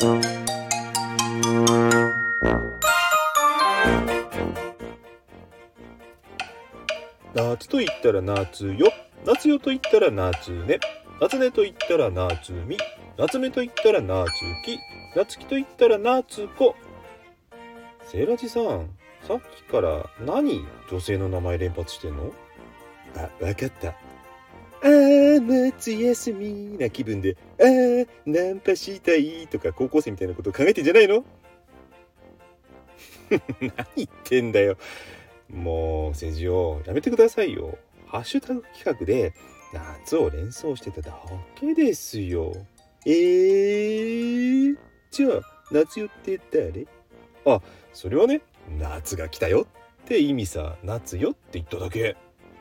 夏と言ったら夏よ。夏よと言ったら夏ね。夏ねと言ったら夏み。夏目と言ったら夏き。夏きと言ったら夏子。セーラジさんさっきから何女性の名前連発してんの？あ、わかった。あー、夏休みな気分で、あー、ナンパしたいとか高校生みたいなこと考えてんじゃないの？何言ってんだよ。もう、政治をやめてくださいよ。ハッシュタグ企画で夏を連想してただけですよ。えー、じゃあ、夏よって誰？あ、それはね、夏が来たよって意味さ、夏よって言っただけ。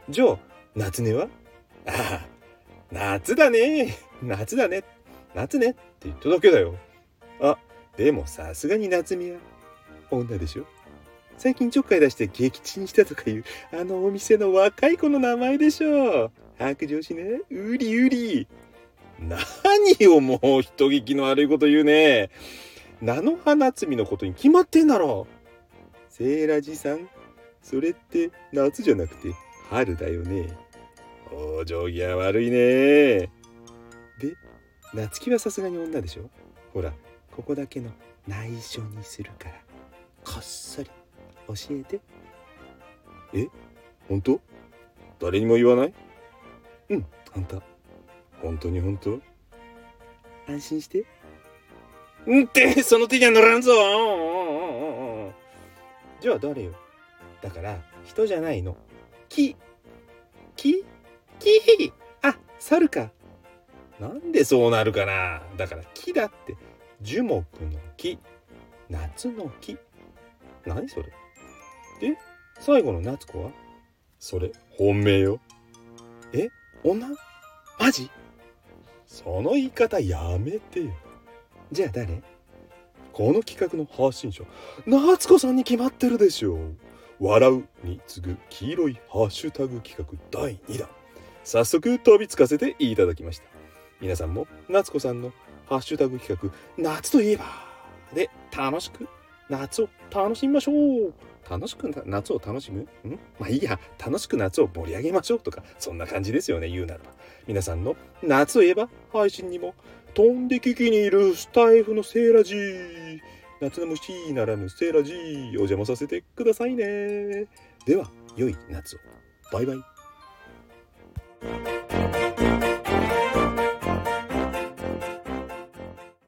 じゃあ、夏ねは？ああ、夏だね。夏だね。夏ね。って言っただけだよ。あ、でもさすがに夏美は。女でしょ？最近ちょっかい出して撃沈したとかいうあのお店の若い子の名前でしょ。白状しね。うりうり。何をもう人聞きの悪いこと言うね。菜の花摘みのことに決まってんだろ。セーラジさん。それって夏じゃなくて春だよね。お上儀は悪いね。で夏希はさすがに女でしょ？ほらここだけの内緒にするからこっそり教えて。え？本当？誰にも言わない？うんあんた本当に本当？安心して。うんってその手には乗らんぞ。じゃあ誰よ？だから人じゃないの。木。木？木。あ猿か。なんでそうなるかな。だから木だって。樹木の木。夏の木。何それ。で最後の夏子は？それ本命よ。え？女？マジ？その言い方やめてよ。じゃあ誰？この企画の発信者。夏子さんに決まってるでしょう。笑うに次ぐ黄色いハッシュタグ企画第2弾。早速飛びつかせていただきました。皆さんも夏子さんのハッシュタグ企画夏といえばで楽しく夏を楽しみましょう。楽しく夏を楽しむ？ん？まあいいや楽しく夏を盛り上げましょうとかそんな感じですよね言うならば。皆さんの夏といえば配信にも飛んで聞きにいるスタイフのセーラジー。夏の虫ならぬセーラジーお邪魔させてくださいね。では良い夏を。バイバイ。